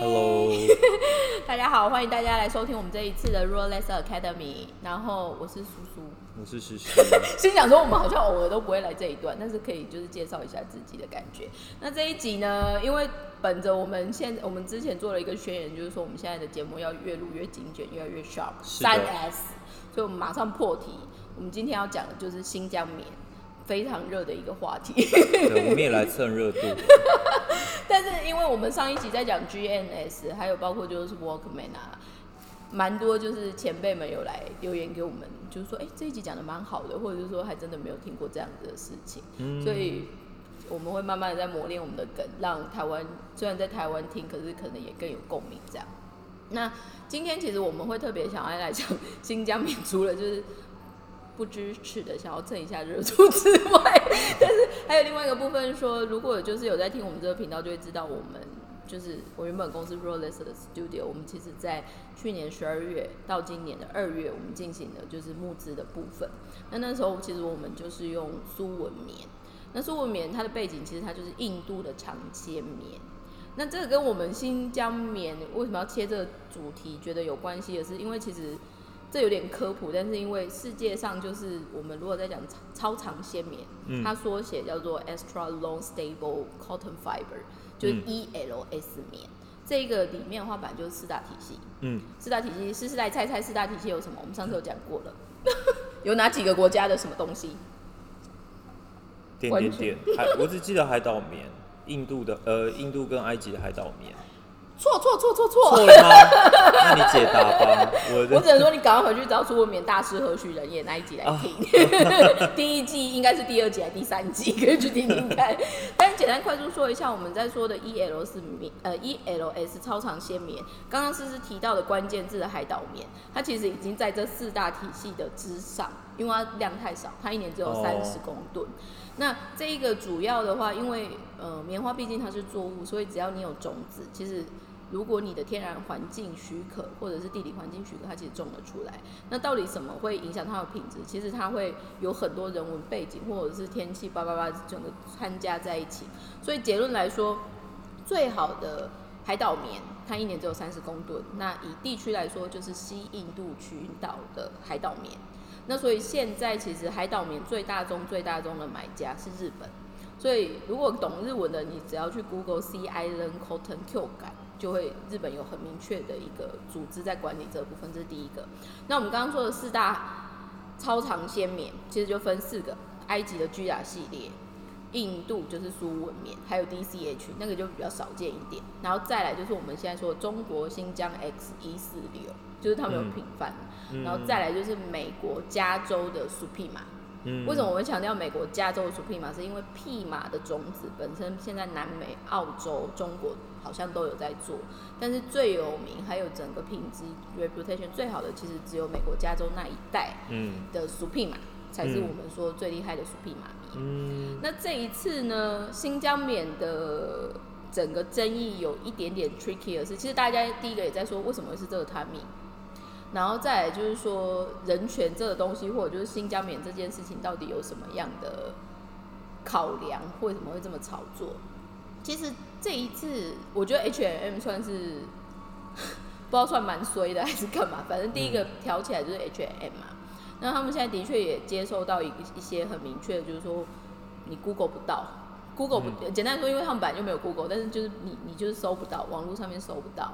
Hello，大家好，欢迎大家来收听我们这一次的 Rolex Academy。然后我是苏苏，我是诗诗。心想说我们好像偶尔都不会来这一段，但是可以就是介绍一下自己的感觉。那这一集呢，因为本着我们现我们之前做了一个宣言，就是说我们现在的节目要越录越精简，越来越 sharp，三 S，所以我们马上破题。我们今天要讲的就是新疆棉，非常热的一个话题。对，我们也来蹭热度。但是因为我们上一集在讲 GNS，还有包括就是 Walkman 啊，蛮多就是前辈们有来留言给我们，就是说，哎、这一集讲的蛮好的，或者是说还真的没有听过这样子的事情，嗯所以我们会慢慢的在磨练我们的梗，让台湾虽然在台湾听，可是可能也更有共鸣这样。那今天其实我们会特别想要来讲新疆民族了就是不支持的想要蹭一下热度之外，但是还有另外一个部分说，如果就是有在听我们这个频道，就会知道我们就是我原本公司 Rolex 的 Studio，我们其实在去年十二月到今年的二月，我们进行的就是募资的部分。那那时候其实我们就是用苏文棉，那苏文棉它的背景其实它就是印度的长纤棉。那这个跟我们新疆棉为什么要切这个主题，觉得有关系的是，因为其实这有点科普，但是因为世界上就是我们如果在讲超超长纤棉，嗯它缩写叫做 Extra Long Stable Cotton Fiber，就是嗯 ELS 棉。这个里面的话，本来就是四大体系，嗯，四大体系，试试来猜猜四大体系有什么？我们上次有讲过了，有哪几个国家的什么东西？点点点，海，我只记得海岛棉，印度的，呃，印度跟埃及的海岛棉。错错错错错！错了吗？那你解答吧。我我只能说，你赶快回去找出文冕大师何许人也那一集来听。第一季应该是第二集还是第三季，可以去听听看。但简单快速说一下，我们在说的 ELS 棉，呃，ELS 超长纤棉，刚刚思思提到的关键字的海岛棉，它其实已经在这四大体系的之上，因为它量太少，它一年只有哦三十公吨。那这一个主要的话，因为呃棉花毕竟它是作物，所以只要你有种子，其实如果你的天然环境许可，或者是地理环境许可，它其实种了出来。那到底什么会影响它的品质？其实它会有很多人文背景，或者是天气叭叭叭整个参加在一起。所以结论来说，最好的海岛棉，它一年只有三十公吨。那以地区来说，就是西印度群岛的海岛棉。那所以现在其实海岛棉最大宗、最大宗的买家是日本。所以如果懂日文的，你只要去 Google Sea Island Cotton Q 感，就会日本有很明确的一个组织在管理这部分，这是第一个。那我们刚刚说的四大超长纤棉，其实就分四个：埃及的居雅系列，印度就是苏文棉，还有 DCH 那个就比较少见一点。然后再来就是我们现在说的中国新疆 X 一四六，就是他们有嗯品番。嗯然后再来就是美国加州的 Supima。嗯为什么我会强调美国加州的 Supima？是因为匹马的种子本身现在南美、澳洲、中国好像都有在做，但是最有名还有整个品质 reputation 最好的，其实只有美国加州那一带嗯的 Supima 才是嗯我们说最厉害的 Supima 米。嗯那这一次呢，新疆棉的整个争议有一点点 tricky 的是，其实大家第一个也在说为什么会是这个 timing，然后再来就是说人权这个东西，或者就是新疆棉这件事情到底有什么样的考量，为什么会这么炒作？其实这一次，我觉得 H&M 算是 不知道算蛮衰的还是干嘛，反正第一个挑起来就是 H&M 嘛。那他们现在的确也接受到一一些很明确的，就是说你 Google 不到，Google 不、简单来说，因为他们本来就没有 Google，但是就是你你就是搜不到，网络上面搜不到。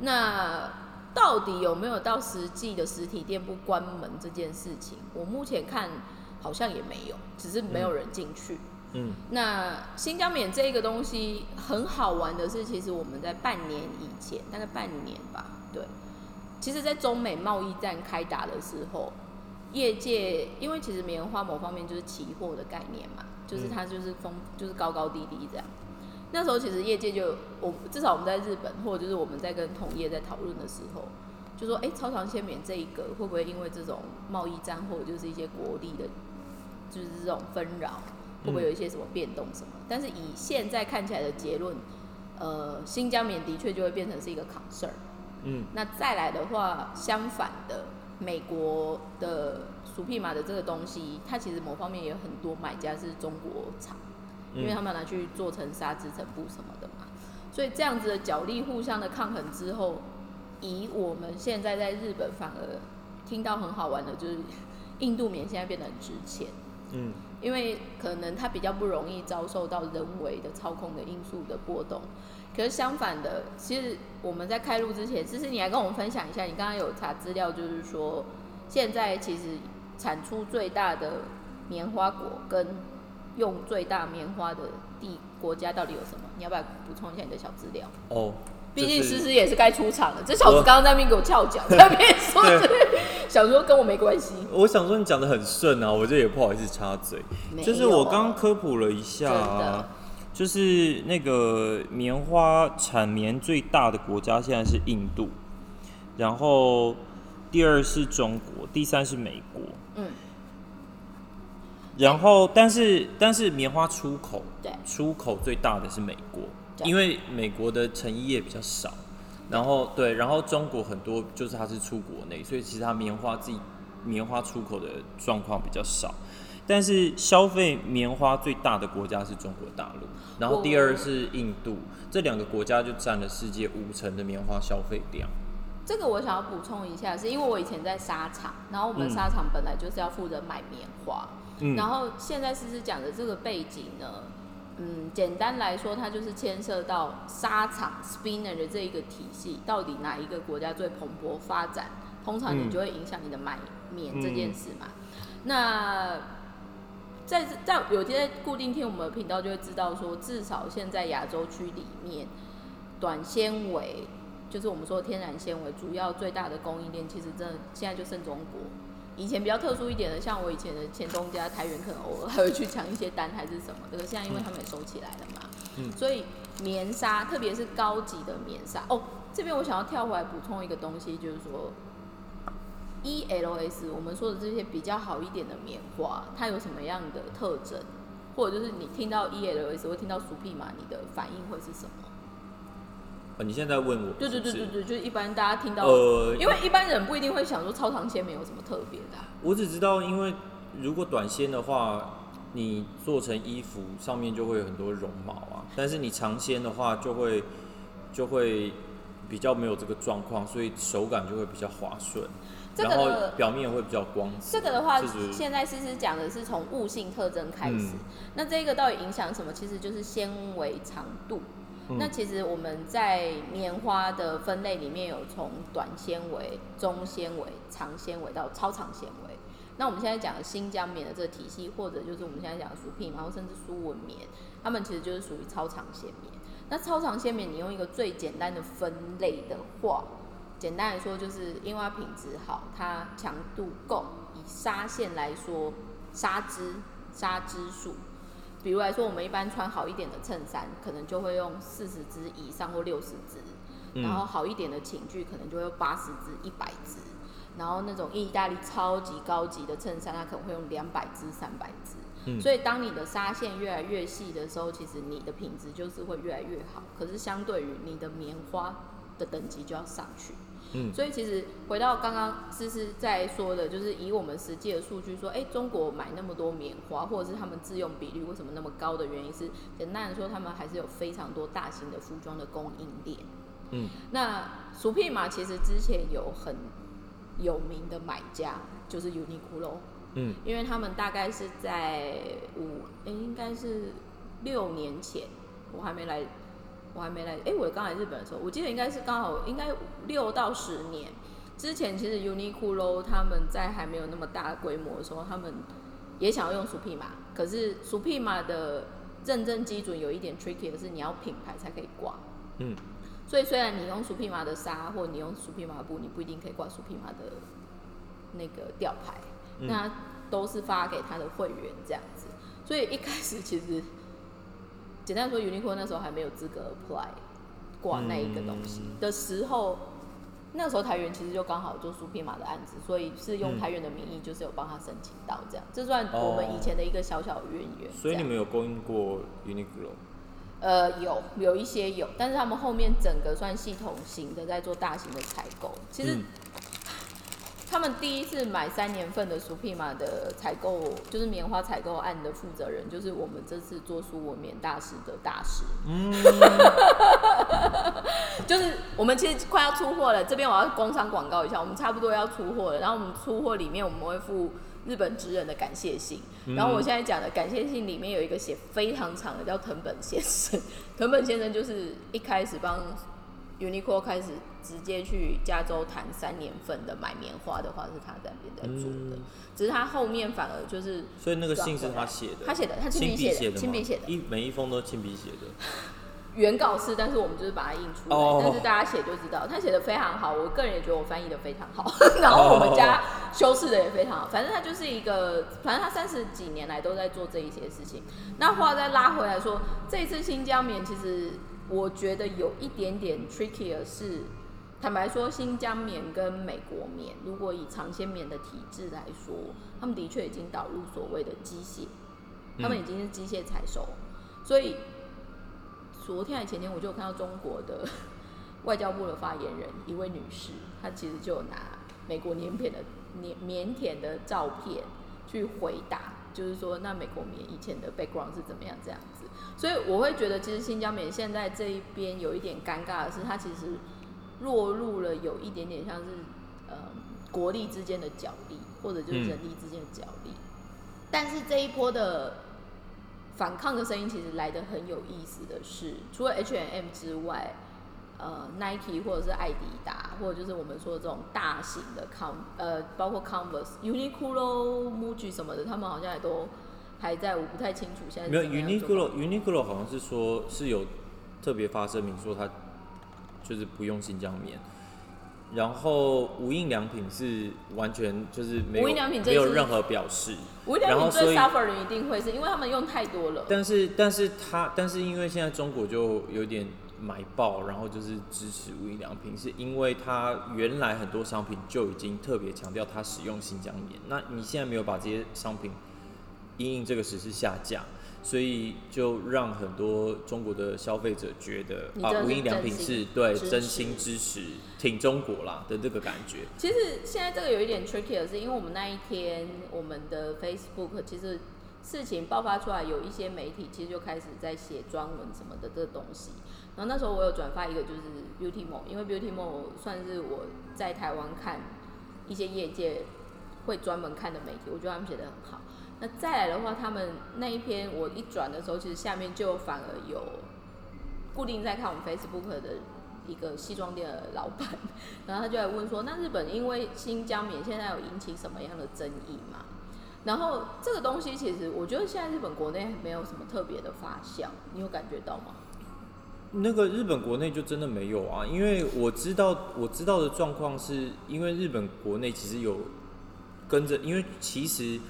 那到底有没有到实际的实体店铺关门这件事情？我目前看好像也没有，只是没有人进去。嗯那新疆棉这个东西很好玩的是，其实我们在半年以前，大概半年吧，对，其实，在中美贸易战开打的时候，业界因为其实棉花某方面就是期货的概念嘛，就是它就是风就是高高低低这样。那时候其实业界就我至少我们在日本，或者就是我们在跟同业在讨论的时候，就说哎、诶超长纤棉这一个会不会因为这种贸易战或者就是一些国力的，就是这种纷扰，会不会有一些什么变动什么？但是以现在看起来的结论，呃，新疆棉的确就会变成是一个 concern。嗯那再来的话，相反的，美国的薯皮马的这个东西，它其实某方面也有很多买家是中国厂，因为他们拿去做成纱织、成布什么的嘛。所以这样子的角力互相的抗衡之后，以我们现在在日本反而听到很好玩的，就是 印度棉现在变得很值钱。嗯，因为可能它比较不容易遭受到人为的操控的因素的波动。可是相反的，其实我们在开路之前，其实你来跟我们分享一下，你刚刚有查资料，就是说现在其实产出最大的棉花果跟用最大棉花的地国家到底有什么？你要不要补充一下你的小资料？哦，毕竟就是思思也是该出场了，这小子刚刚在那边给我翘脚，在那边说 对想说跟我没关系，我想说你讲的很顺啊，我这也不好意思插嘴。就是我刚刚科普了一下、啊，就是那个棉花产棉最大的国家现在是印度，然后第二是中国，第三是美国，嗯，然后但是但是棉花出口对出口最大的是美国，因为美国的成衣业比较少，然后对，然后中国很多就是它是出国内，所以其实它棉花自己棉花出口的状况比较少。但是消费棉花最大的国家是中国大陆，然后第二是印度，这两个国家就占了世界五成的棉花消费量。这个我想要补充一下，是因为我以前在纱厂，然后我们嗯纱厂本来就是要负责买棉花，嗯然后现在思思讲的这个背景呢，嗯，简单来说，它就是牵涉到沙场 spinner 的这一个体系，到底哪一个国家最蓬勃发展，通常你嗯就会影响你的买棉这件事嘛。那在这在有些固定听我们的频道就会知道说，至少现在亚洲区里面，短纤维就是我们说的天然纤维，主要最大的供应链其实真的现在就剩中国。以前比较特殊一点的，像我以前的前东家台源，可能偶尔还会去抢一些单还是什么的。可是现在因为他们也收起来了嘛，嗯所以棉纱，特别是高级的棉纱哦，这边我想要跳回来补充一个东西，就是说 ELS 我们说的这些比较好一点的棉花，它有什么样的特征？或者就是你听到 ELS 会听到苏匹马，你的反应会是什么？呃你现在问我，对对对对对，就是一般大家听到，呃，因为一般人不一定会想说超长纤没有什么特别的啊、我只知道，因为如果短纤的话，你做成衣服上面就会有很多绒毛啊，但是你长纤的话就会就会比较没有这个状况，所以手感就会比较滑顺，然这个的后表面会比较光泽。这个的话就，是现在思思讲的是从物性特征开始。嗯那这个到底影响什么？其实就是纤维长度。那其实我们在棉花的分类里面有从短纤维、中纤维、长纤维到超长纤维。那我们现在讲的新疆棉的这个体系，或者就是我们现在讲的苏匹，然后甚至苏文棉，它们其实就是属于超长纤棉。那超长纤棉，你用一个最简单的分类的话，简单来说就是因为它品质好，它强度够。以纱线来说，纱织、纱织数，比如来说，我们一般穿好一点的衬衫，可能就会用四十支以上或六十支，嗯然后好一点的寝具可能就会用八十支、一百支，然后那种意大利超级高级的衬衫，它可能会用两百支、三百支。嗯所以当你的纱线越来越细的时候，其实你的品质就是会越来越好。可是相对于你的棉花的等级就要上去。嗯所以其实回到刚刚思思在说的，就是以我们实际的数据说，哎、中国买那么多棉花，或者是他们自用比率为什么那么高的原因是，简单的说，他们还是有非常多大型的服装的供应链。嗯，那薯片嘛其实之前有很有名的买家，就是 Uniqlo。嗯因为他们大概是在五，哎，应该是六年前，我还没来，我还没来，诶，我刚来日本的时候，我记得应该是刚好应该六到十年之前，其实 Uniqlo 他们在还没有那么大规模的时候，他们也想要用 Supreme，可是 Supreme 的认证基准有一点 tricky 的是，你要品牌才可以挂。嗯所以虽然你用 Supreme 的纱，或你用 Supreme 的布，你不一定可以挂 Supreme 的那个吊牌。嗯那都是发给他的会员这样子，所以一开始其实简单说，Uniqlo 那时候还没有资格 apply 挂那一个东西嗯的时候，那时候台源其实就刚好做苏匹马的案子，所以是用嗯台源的名义，就是有帮他申请到这样，这算我们以前的一个小小的渊源。所以你们有供应过 Uniqlo？呃，有有一些有，但是他们后面整个算系统型的在做大型的采购。其实嗯他们第一次买三年份的苏匹马的采购，就是棉花采购案的负责人，就是我们这次做苏文棉大师的大师。嗯 就是我们其实快要出货了，这边我要工商广告一下，我们差不多要出货了。然后我们出货里面我们会附日本职人的感谢信，然后我现在讲的感谢信里面有一个写非常长的，叫藤本先生。藤本先生就是一开始帮 Uniqlo 开始直接去加州谈三年份的买棉花的话，是他在那边在做的。只是他后面反而就是，所以那个信是他写的，他写的，他亲笔写的，亲笔写的，一每一封都亲笔写的。原稿是，但是我们就是把它印出来，但是大家写就知道，他写的非常好，我个人也觉得我翻译的非常好，然后我们家修饰的也非常好，反正他就是一个，反正他三十几年来都在做这一些事情。那话再拉回来说，这一次新疆棉其实我觉得有一点点 tricky 的是，坦白说，新疆棉跟美国棉，如果以长纤棉的体质来说，他们的确已经导入所谓的机械，他们已经是机械采收，所以。昨天还前天，我就有看到中国的外交部的发言人一位女士，她其实就拿美国棉片的棉棉田的照片去回答，就是说那美国棉以前的 background 是怎么样这样。所以我会觉得，其实新疆棉现在这一边有一点尴尬的是，它其实落入了有一点点像是呃国力之间的角力，或者就是人力之间的角力。但是这一波的。反抗的声音其实来的很有意思的是，除了 H&M 之外，呃，Nike 或者是艾迪达，或者就是我们说的这种大型的 Com，呃，包括 Converse、Uniqlo、Muji 什么的，他们好像也都还在，我不太清楚现在。没有 Uniqlo，Uniqlo 好像是说是有特别发声明说他就是不用新疆棉。然后无印良品是完全就是没有没有任何表示，无印良品最 suffer 的一定会是因为他们用太多了。但是但是他但是因为现在中国就有点买爆，然后就是支持无印良品，是因为他原来很多商品就已经特别强调他使用新疆棉，那你现在没有把这些商品因应这个实施下降。所以就让很多中国的消费者觉得啊，无印良品是对真心支持挺中国啦的这个感觉。其实现在这个有一点 tricky 的是，因为我们那一天我们的 Facebook 其实事情爆发出来，有一些媒体其实就开始在写专文什么的这个东西。然后那时候我有转发一个就是 Beauty Mo，因为 Beauty Mo 算是我在台湾看一些业界会专门看的媒体，我觉得他们写的很好。那再来的话，他们那一篇我一转的时候，其实下面就反而有固定在看我们 Facebook 的一个西装店的老板，然后他就来问说：“那日本因为新疆棉现在有引起什么样的争议吗？”然后这个东西其实我觉得现在日本国内没有什么特别的发酵，你有感觉到吗？那个日本国内就真的没有啊，因为我知道我知道的状况是因为日本国内其实有。跟着，因为其实，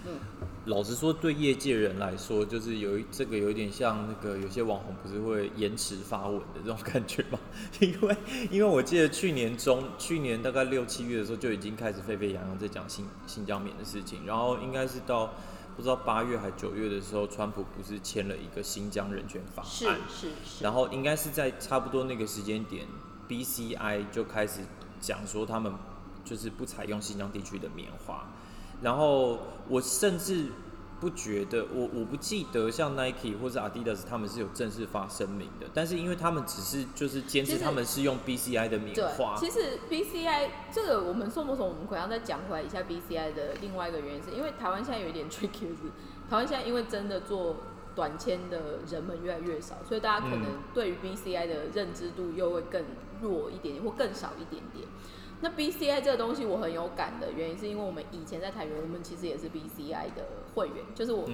老实说，对业界人来说，就是有一这个有点像那个有些网红不是会延迟发文的这种感觉嘛？因为因为我记得去年中，去年大概六七月的时候就已经开始沸沸扬扬在讲新新疆棉的事情，然后应该是到不知道八月还九月的时候，川普不是签了一个新疆人权法案，是是是，然后应该是在差不多那个时间点，BCI 就开始讲说他们就是不采用新疆地区的棉花。然后我甚至不觉得，我我不记得像 Nike 或者 Adidas 他们是有正式发声明的，但是因为他们只是就是坚持他们是用 BCI 的棉花。其实 BCI 这个我们送不送？我们可能要再讲回来一下 BCI 的另外一个原因，是因为台湾现在有一点 tricky，是 台湾现在因为真的做短签的人们越来越少，所以大家可能对于 BCI 的认知度又会更弱一点点，或更少一点点。那 BCI 这个东西我很有感的原因，是因为我们以前在台源，我们其实也是 BCI 的会员，就是我，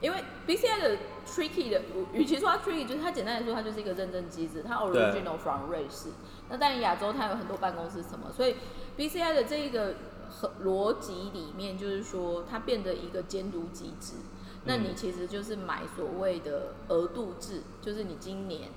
因为 BCI 的 tricky 的，与其说它 tricky，就是它简单来说，它就是一个认证机制，它 original from 瑞士。那但亚洲它有很多办公室什么，所以 BCI 的这一个和逻辑里面，就是说它变得一个监督机制。那你其实就是买所谓的额度制，就是你今年。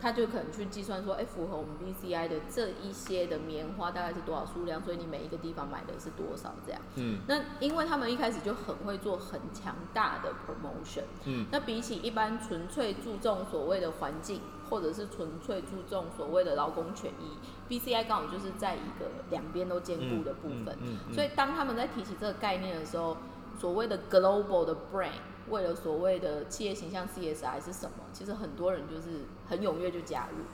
他就可能去计算说，哎，符合我们 BCI 的这一些的棉花大概是多少数量，所以你每一个地方买的是多少这样。嗯。那因为他们一开始就很会做很强大的 promotion。嗯。那比起一般纯粹注重所谓的环境，或者是纯粹注重所谓的劳工权益，BCI 刚好就是在一个两边都兼顾的部分。嗯。所以当他们在提起这个概念的时候，所谓的 global 的 brand。为了所谓的企业形象 CSI 是什么？其实很多人就是很踊跃就加入。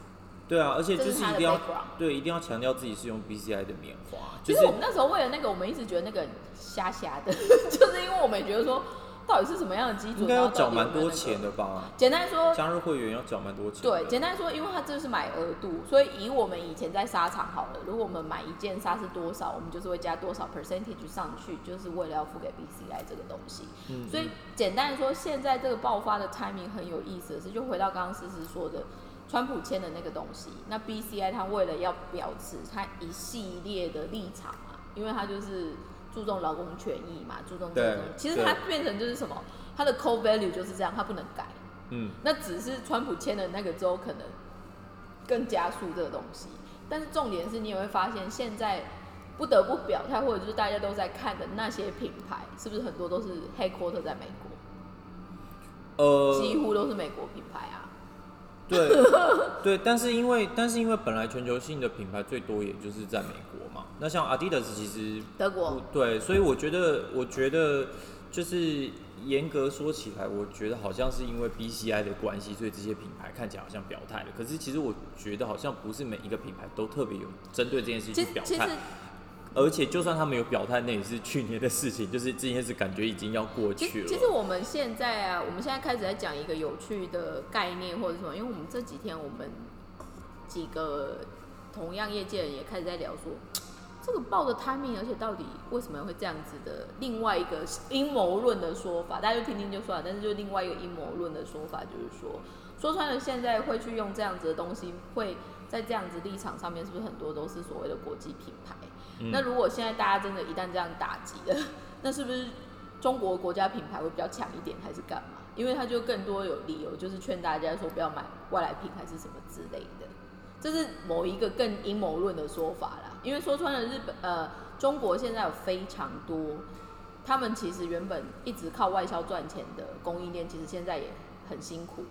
对啊，而且就是一定要对，一定要强调自己是用 BCI 的棉花，就其实我们那时候为了那个，我们一直觉得那个瞎瞎的，就是因为我们也觉得说，到底是什么样的基准，应该要缴蛮多钱的吧？简单说，加入会员要缴蛮多钱。对，简单说，因为它这是买额度，所以以我们以前在沙场好了，如果我们买一件纱是多少，我们就是会加多少 percentage 上去，就是为了要付给 BCI 这个东西。嗯所以简单说，现在这个爆发的 timing 很有意思的是，就回到刚刚思思说的，川普签的那个东西，那 BCI 它为了要表示它一系列的立场啊，因为它就是注重劳工权益嘛，注重这个东西，其实它变成就是什么，它的 core value 就是这样，它不能改。嗯，那只是川普签的那个之后，可能更加速这个东西。但是重点是你也会发现，现在不得不表态，或者就是大家都在看的那些品牌，是不是很多都是 headquarter 在美国，呃，几乎都是美国品牌啊？对 对，但是因为但是因为本来全球性的品牌最多也就是在美国嘛，那像 Adidas 其实德国对，所以我觉得我觉得就是严格说起来，我觉得好像是因为 BCI 的关系，所以这些品牌看起来好像表态了。可是其实我觉得好像不是每一个品牌都特别有针对这件事情去表态而且就算他们有表态，那也是去年的事情，就是这件事感觉已经要过去了。其实我们现在啊，我们现在开始在讲一个有趣的概念或者什么，因为我们这几天我们几个同样业界人也开始在聊说，这个报的 timing，而且到底为什么会这样子的？另外一个阴谋论的说法，大家就听听就算了。但是就另外一个阴谋论的说法，就是说，说穿了，现在会去用这样子的东西，会在这样子立场上面，是不是很多都是所谓的国际品牌？那如果现在大家真的一旦这样打击了，那是不是中国国家品牌会比较强一点，还是干嘛？因为他就更多有理由，就是劝大家说不要买外来品，还是什么之类的。这是某一个更阴谋论的说法啦。因为说穿了，日本呃中国现在有非常多，他们其实原本一直靠外销赚钱的供应链，其实现在也很辛苦。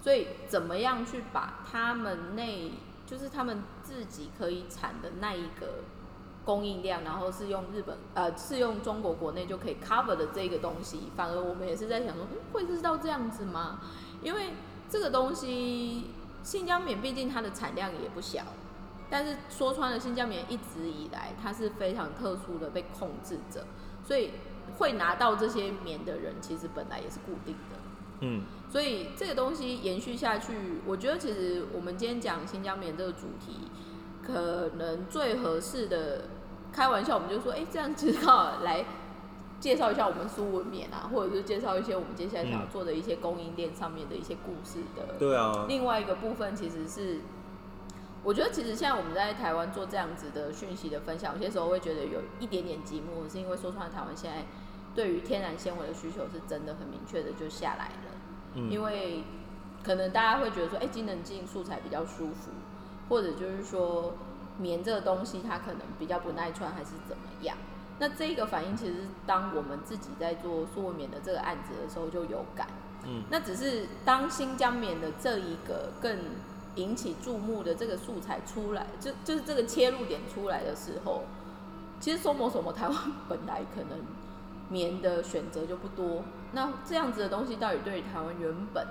所以怎么样去把他们内，就是他们自己可以产的那一个供应量，然后是用日本呃是用中国国内就可以 cover 的这个东西，反而我们也是在想说，嗯，会是到这样子吗？因为这个东西新疆棉毕竟它的产量也不小，但是说穿了，新疆棉一直以来它是非常特殊的被控制着，所以会拿到这些棉的人，其实本来也是固定的。嗯，所以这个东西延续下去，我觉得其实我们今天讲新疆棉这个主题，可能最合适的开玩笑，我们就说，哎、这样其实刚好来介绍一下我们苏文冕啊，或者是介绍一些我们接下来想要做的一些供应链上面的一些故事的。对啊，另外一个部分其实是，我觉得其实现在我们在台湾做这样子的讯息的分享，有些时候会觉得有一点点寂寞，是因为说穿了台湾现在对于天然纤维的需求是真的很明确的就下来了。嗯因为可能大家会觉得说，哎、机能性素材比较舒服，或者就是说棉这个东西它可能比较不耐穿，还是怎么样？那这个反应其实当我们自己在做苏文棉的这个案子的时候就有感。嗯，那只是当新疆棉的这一个更引起注目的这个素材出来，就就是这个切入点出来的时候，其实说某什么 台湾本来可能棉的选择就不多，那这样子的东西到底对于台湾原本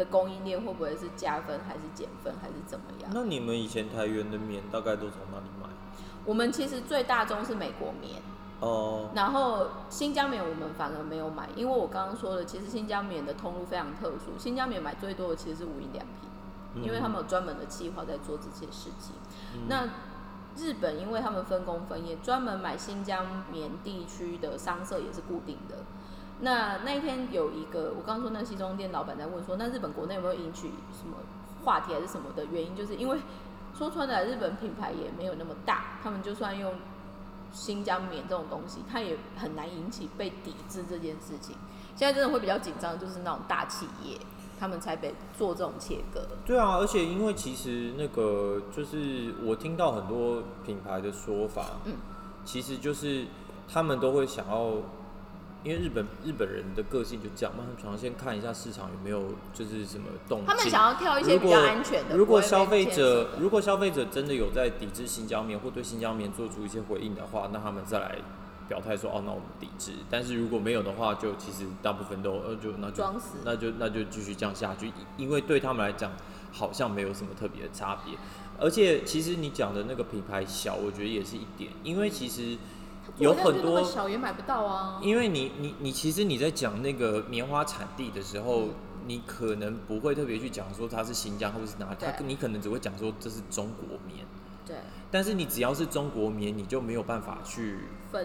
的供应链会不会是加分还是减分还是怎么样？那你们以前台源的棉大概都从哪里买？我们其实最大宗是美国棉，哦、然后新疆棉我们反而没有买，因为我刚刚说的，其实新疆棉的通路非常特殊，新疆棉买最多的其实是无印良品。嗯因为他们有专门的计划在做这些事情。那日本因为他们分工分业，专门买新疆棉地区的商社也是固定的。那那一天有一个，我刚刚说那个西装店老板在问说，那日本国内有没有引起什么话题还是什么的原因？就是因为说穿了，日本品牌也没有那么大，他们就算用新疆棉这种东西，它也很难引起被抵制这件事情。现在真的会比较紧张，就是那种大企业，他们才被做这种切割。对啊，而且因为其实那个就是我听到很多品牌的说法，嗯，其实就是他们都会想要，因为日本日本人的个性就这样嘛，他们常常先看一下市场有没有就是什么动静。他们想要跳一些比较安全的。如果消费者如果消费者真的有在抵制新疆棉或对新疆棉做出一些回应的话，那他们再来表态说哦，那我们抵制。但是如果没有的话，就其实大部分都呃就那就那就那就继续这样下去，因因为对他们来讲，好像没有什么特别的差别。而且其实你讲的那个品牌小，我觉得也是一点，因为其实有很多小也买不到啊。因为你你你其实你在讲那个棉花产地的时候，你可能不会特别去讲说它是新疆或者是哪，它你可能只会讲说这是中国棉。对。但是你只要是中国棉，你就没有办法去，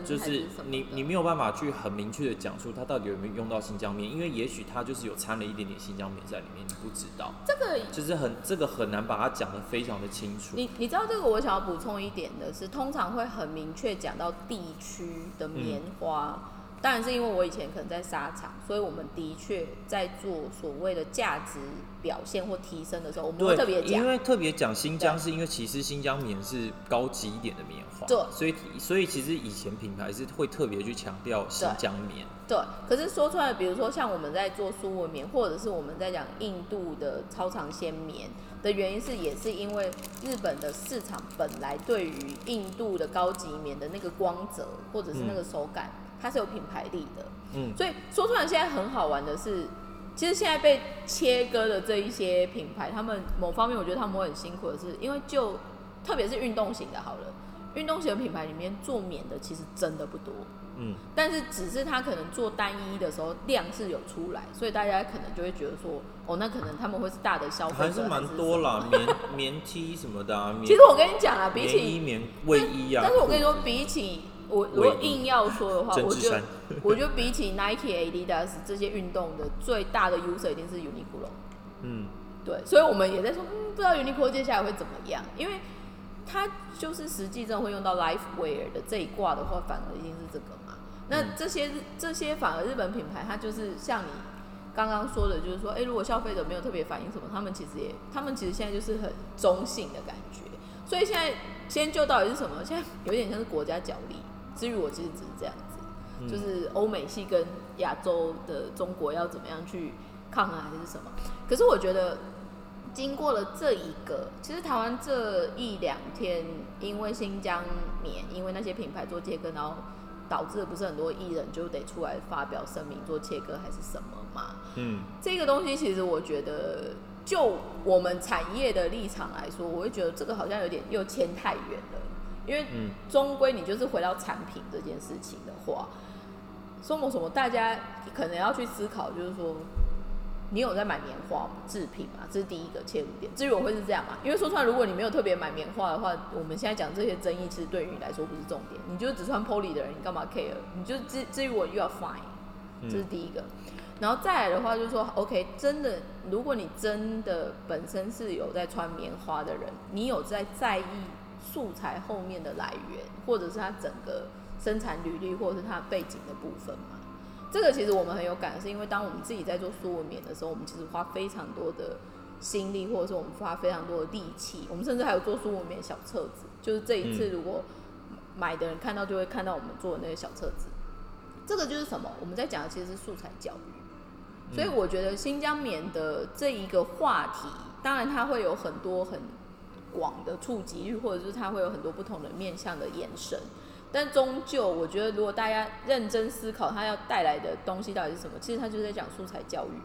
就是你你没有办法去很明确的讲出它到底有没有用到新疆棉，因为也许它就是有掺了一点点新疆棉在里面，你不知道。这个就是很这个很难把它讲的非常的清楚。你你知道这个我想要补充一点的是，通常会很明确讲到地区的棉花。当然是因为我以前可能在沙场，所以我们的确在做所谓的价值表现或提升的时候，我们会特别讲。因为特别讲新疆，是因为其实新疆棉是高级一点的棉花，对，所以所以其实以前品牌是会特别去强调新疆棉。对，可是说出来，比如说像我们在做苏文棉，或者是我们在讲印度的超长纤棉的原因是，也是因为日本的市场本来对于印度的高级棉的那个光泽或者是那个手感。它是有品牌力的，嗯，所以说出来现在很好玩的是，其实现在被切割的这一些品牌，他们某方面我觉得他们会很辛苦的是，因为就特别是运动型的，好了，运动型的品牌里面做棉的其实真的不多，嗯，但是只是他可能做单一的时候量是有出来，所以大家可能就会觉得说，哦，那可能他们会是大的消费还是蛮多啦，棉棉 T 什么的，其实我跟你讲啊，比起棉卫衣啊，但是我跟你说比起。我如果硬要说的话，我觉得，我觉得比起 Nike、Adidas 这些运动的最大的 user 一定是 Uniqlo。嗯，对，所以我们也在说，嗯，不知道 Uniqlo 接下来会怎么样，因为它就是实际上会用到 Lifewear 的这一挂的话，反而一定是这个嘛。那这些这些反而日本品牌，它就是像你刚刚说的，就是说，哎，如果消费者没有特别反应什么，他们其实也，他们其实现在就是很中性的感觉。所以现在先就到底是什么？现在有点像是国家角力。至于我其实只是这样子，就是欧美系跟亚洲的中国要怎么样去抗衡还是什么？可是我觉得经过了这一个，其实台湾这一两天因为新疆棉，因为那些品牌做切割，然后导致不是很多艺人就得出来发表声明做切割还是什么嘛？嗯，这个东西其实我觉得就我们产业的立场来说，我会觉得这个好像有点又牵太远了。因为终归你就是回到产品这件事情的话，说么什么，大家可能要去思考，就是说，你有在买棉花制品吗？这是第一个切入点。至于我会是这样嘛？因为说出来，如果你没有特别买棉花的话，我们现在讲这些争议，其实对于你来说不是重点。你就只穿 Poly 的人，你干嘛 care？你就至至于我，you are fine。这是第一个。然后再来的话，就是说，OK，真的，如果你真的本身是有在穿棉花的人，你有在在意。素材后面的来源，或者是它整个生产履历，或者是它背景的部分嘛？这个其实我们很有感，是因为当我们自己在做苏文棉的时候，我们其实花非常多的心力，或者是我们花非常多的力气。我们甚至还有做苏文棉小册子，就是这一次如果买的人看到，就会看到我们做的那个小册子。这个就是什么？我们在讲的其实是素材教育。所以我觉得新疆棉的这一个话题，当然它会有很多很。广的触及率，或者是它会有很多不同的面向的延伸，但终究我觉得，如果大家认真思考它要带来的东西到底是什么，其实它就是在讲素材教育。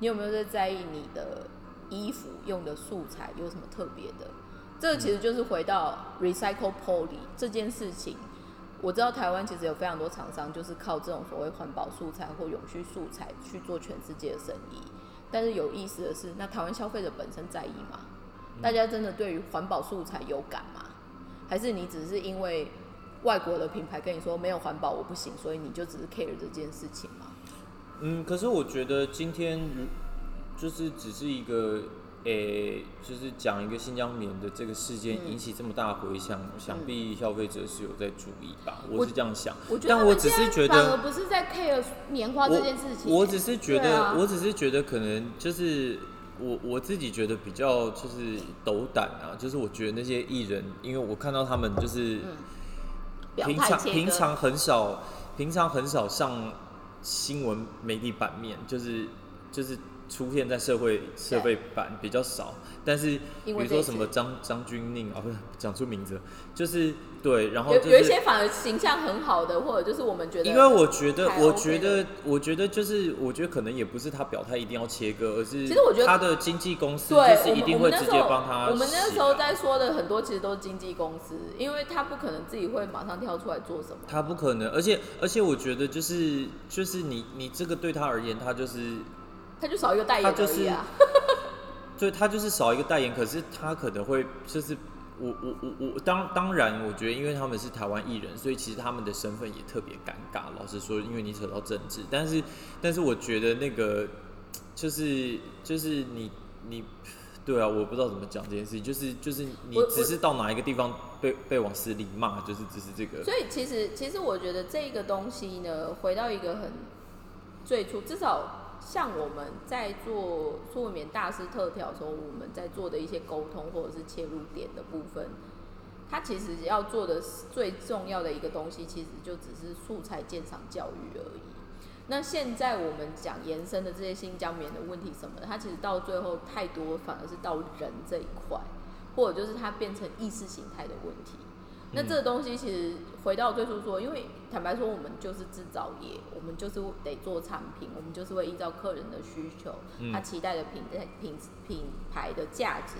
你有没有在在意你的衣服用的素材有什么特别的？这个其实就是回到 recycle poly 这件事情。我知道台湾其实有非常多厂商就是靠这种所谓环保素材或永续素材去做全世界的生意，但是有意思的是，那台湾消费者本身在意吗？大家真的对于环保素材有感吗？还是你只是因为外国的品牌跟你说没有环保我不行，所以你就只是 care 这件事情吗？嗯，可是我觉得今天就是只是一个诶，就是讲一个新疆棉的这个事件引起这么大回响，想必消费者是有在注意吧？我是这样想，但我只是觉得反而不是在 care 棉花这件事情。我只是觉得，我只是觉得可能就是。我我自己觉得比较就是斗胆啊，就是我觉得那些艺人，因为我看到他们就是平常平常很少，平常很少上新闻媒体版面，就是就是出现在社会社会版比较少，但是比如说什么张张钧甯啊，不是讲出名字，就是对，然后有就是有一些反而形象很好的，或者就是我们觉得，因为我觉得，我觉得，我觉得就是，我觉得可能也不是他表态一定要切割，而是其实我觉得他的经纪公司对，就是一定会直接帮他我们那写时候啊。在说的很多其实都是经纪公司，因为他不可能自己会马上跳出来做什么。他不可能，而且而且我觉得就是就是你你这个对他而言，他就是他就少一个代言他就是而已啊。对他就是少一个代言，可是他可能会就是我我我我当当然，我觉得因为他们是台湾艺人，所以其实他们的身份也特别尴尬。老实说，因为你扯到政治，但是但是我觉得那个就是就是你你对啊，我不知道怎么讲这件事情，就是就是你只是到哪一个地方被被往死里骂，就是只是这个所以其实其实我觉得这个东西呢，回到一个很最初，至少像我们在做苏文棉大师特调的时候，我们在做的一些沟通或者是切入点的部分，它其实要做的最重要的一个东西，其实就只是素材鉴赏教育而已。那现在我们讲延伸的这些新疆棉的问题什么的，它其实到最后太多反而是到人这一块，或者就是它变成意识形态的问题。那这个东西其实回到最初说，因为坦白说，我们就是制造业，我们就是得做产品，我们就是会依照客人的需求，嗯他期待的品品品牌的价值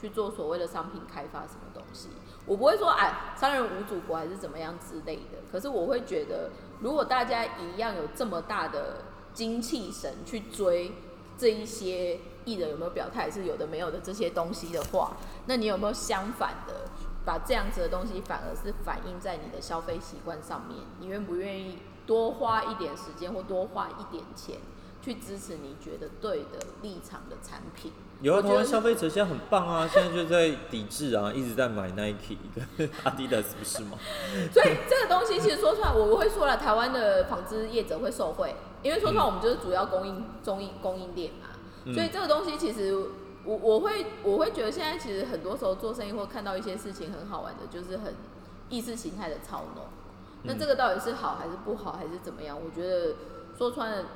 去做所谓的商品开发什么东西。我不会说哎，商人无祖国还是怎么样之类的。可是我会觉得，如果大家一样有这么大的精气神去追这一些艺人有没有表态是有的没有的这些东西的话，那你有没有相反的把这样子的东西反而是反映在你的消费习惯上面？你愿不愿意多花一点时间或多花一点钱去支持你觉得对的立场的产品？有啊，我觉得台湾消费者现在很棒啊，现在就在抵制啊，一直在买 Nike 跟 Adidas，不是吗？所以这个东西其实说出来，我会说了，台湾的纺织业者会受惠，因为说出来我们就是主要供应中应供应链嘛，嗯所以这个东西其实我我会我会觉得现在其实很多时候做生意或看到一些事情很好玩的，就是很意识形态的操弄。那这个到底是好还是不好，还是怎么样？我觉得说穿了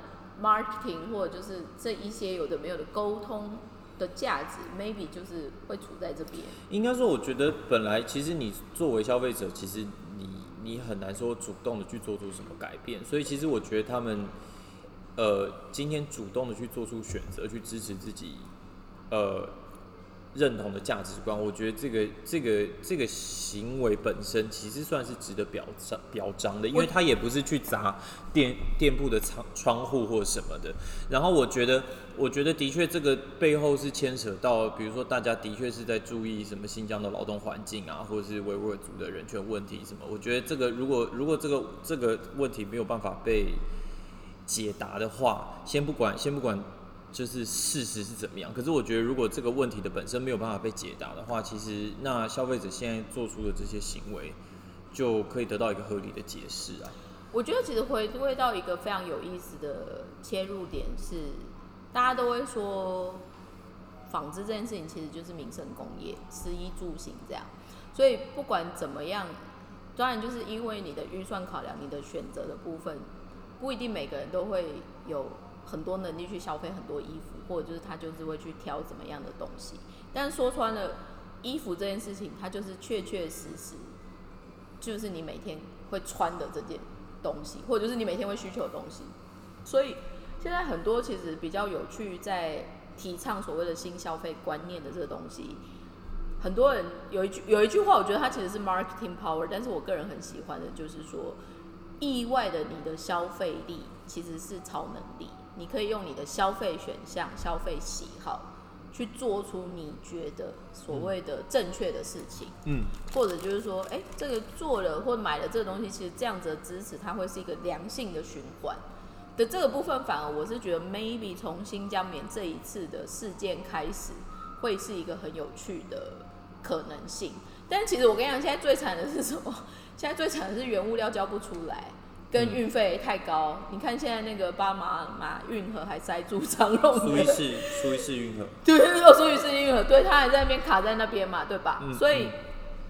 ，marketing 或者就是这一些有的没有的沟通的价值，maybe 就是会处在这边。应该说，我觉得本来其实你作为消费者，其实你你很难说主动的去做出什么改变，所以其实我觉得他们呃今天主动的去做出选择，去支持自己呃认同的价值观，我觉得这个这个这个行为本身其实算是值得表彰表彰的，因为他也不是去砸店店铺的窗窗户或什么的。然后我觉得，我觉得的确这个背后是牵扯到，比如说大家的确是在注意什么新疆的劳动环境啊，或者是维吾尔族的人权问题什么。我觉得这个如果如果这个这个问题没有办法被解答的话，先不管先不管就是事实是怎么样，可是我觉得如果这个问题的本身没有办法被解答的话，其实那消费者现在做出的这些行为就可以得到一个合理的解释啊。我觉得其实回归到一个非常有意思的切入点是，大家都会说纺织这件事情其实就是民生工业，食衣住行这样，所以不管怎么样，当然就是因为你的预算考量，你的选择的部分不一定每个人都会有很多能力去消费很多衣服，或者就是他就是会去挑怎么样的东西。但说穿了，衣服这件事情，它就是确确实实就是你每天会穿的这件东西，或者就是你每天会需求的东西。所以现在很多其实比较有趣，在提倡所谓的新消费观念的这个东西。很多人有一句有一句话，我觉得它其实是 marketing power，但是我个人很喜欢的就是说，意外的你的消费力其实是超能力，你可以用你的消费选项、消费喜好去做出你觉得所谓的正确的事情。嗯，或者就是说，哎、这个做了或买了这个东西，其实这样子的支持，它会是一个良性的循环的这个部分。反而我是觉得，maybe 从新疆棉这一次的事件开始，会是一个很有趣的可能性。但其实我跟你讲，现在最惨的是什么？现在最惨的是原物料交不出来，跟运费太高。你看现在那个巴马马运河还塞住长荣的苏伊士苏伊士运河，对对对，苏伊士运河，对，他还在那边卡在那边嘛，对吧？嗯所以、嗯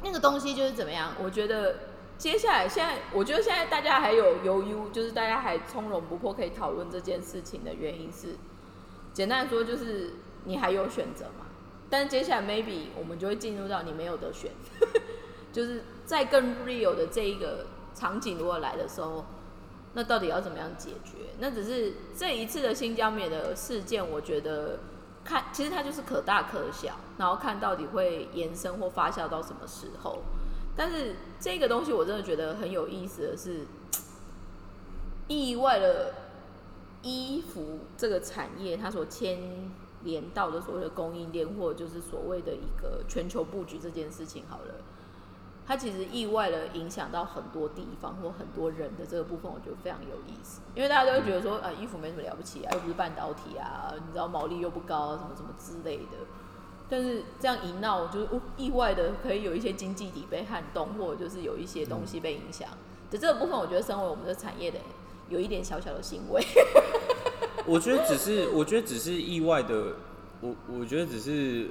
那个东西就是怎么样？我觉得接下来现在，我觉得现在大家还有犹豫，就是大家还从容不迫可以讨论这件事情的原因是，简单来说就是你还有选择嘛，但接下来 maybe 我们就会进入到你没有得选，就是在更 real 的这一个场景如果来的时候，那到底要怎么样解决？那只是这一次的新疆棉的事件，我觉得看其实它就是可大可小，然后看到底会延伸或发酵到什么时候。但是这个东西我真的觉得很有意思的是，意外的衣服这个产业它所牵连到的所谓的供应链，或者就是所谓的一个全球布局这件事情，好了。它其实意外的影响到很多地方或很多人的这个部分，我觉得非常有意思。因为大家都会觉得说，啊，衣服没什么了不起啊，又不是半导体啊，你知道毛利又不高，啊，什么什么之类的。但是这样一闹，就是意外的可以有一些经济体被撼动，或者就是有一些东西被影响的这个部分，我觉得身为我们的产业的，有一点小小的欣慰。我觉得只是，我觉得只是意外的，我我觉得只是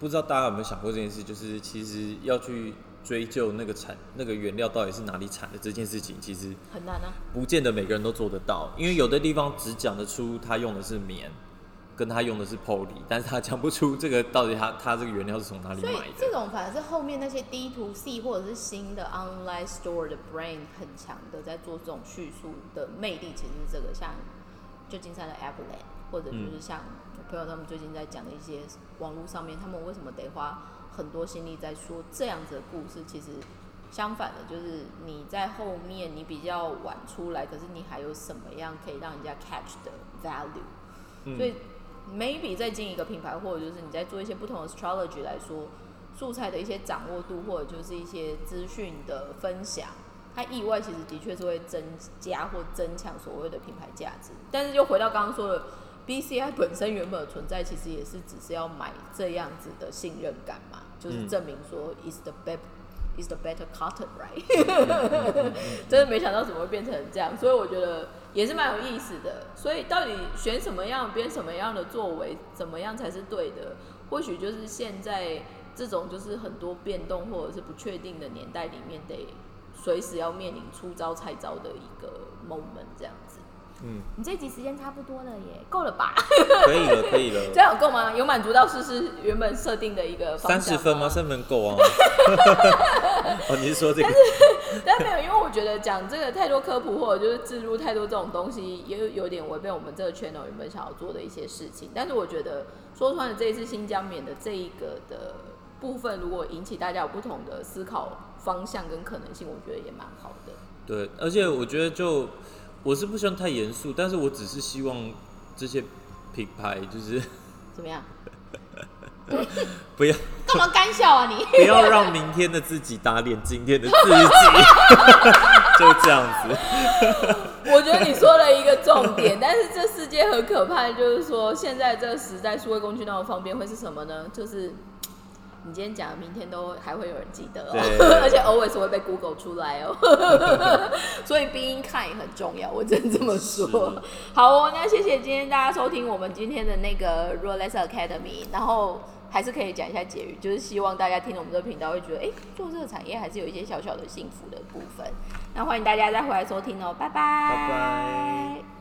不知道大家有没有想过这件事，就是其实要去。追究那个产那个原料到底是哪里产的这件事情，其实很难啊，不见得每个人都做得到，因为有的地方只讲得出他用的是棉，跟他用的是 poly，但是他讲不出这个到底他他这个原料是从哪里买的。所以这种反而是后面那些 D to C 或者是新的 online store 的 brain 很强的，在做这种叙述的魅力，其实是这个像旧金山的 Appleland，或者就是像我朋友他们最近在讲的一些网络上面，他们为什么得花。很多心力在说这样子的故事，其实相反的，就是你在后面你比较晚出来，可是你还有什么样可以让人家 catch 的 value？所以 maybe 在进一个品牌，或者就是你在做一些不同的 astrology 来说，素材的一些掌握度，或者就是一些资讯的分享，它意外其实的确是会增加或增强所谓的品牌价值。但是又回到刚刚说的。BCI 本身原本的存在，其实也是只是要买这样子的信任感嘛，就是证明说 is the better is the better cotton right，真的没想到怎么会变成这样，所以我觉得也是蛮有意思的。所以到底选什么样编什么样的作为，怎么样才是对的？或许就是现在这种就是很多变动或者是不确定的年代里面，得随时要面临出招拆招的一个 moment 这样子。嗯，你这集时间差不多了耶，够了吧？可以了，可以了。这样够吗？有满足到诗诗原本设定的一个三十分吗？三分够啊。哦，你是说这个？但是没有，因为我觉得讲这个太多科普或者就是置入太多这种东西，也有有点违背我们这个圈 l 原本想要做的一些事情。但是我觉得说穿了，这一次新疆棉的这一个的部分，如果引起大家有不同的思考方向跟可能性，我觉得也蛮好的。对，而且我觉得就。我是不希望太严肃，但是我只是希望这些品牌就是怎么样？不要 干嘛干笑啊你？不要让明天的自己打脸今天的自己，就这样子。我觉得你说了一个重点，但是这世界很可怕，就是说现在这个时代，数位工具那么方便，会是什么呢？就是。你今天讲，明天都还会有人记得哦，而且 always 会被 Google 出来哦。所以鼻音看也很重要，我真这么说。好哦，那谢谢今天大家收听我们今天的那个 Rolex Academy，然后还是可以讲一下结语，就是希望大家听我们这个频道会觉得，哎，做这个产业还是有一些小小的幸福的部分。那欢迎大家再回来收听哦，拜拜。拜拜。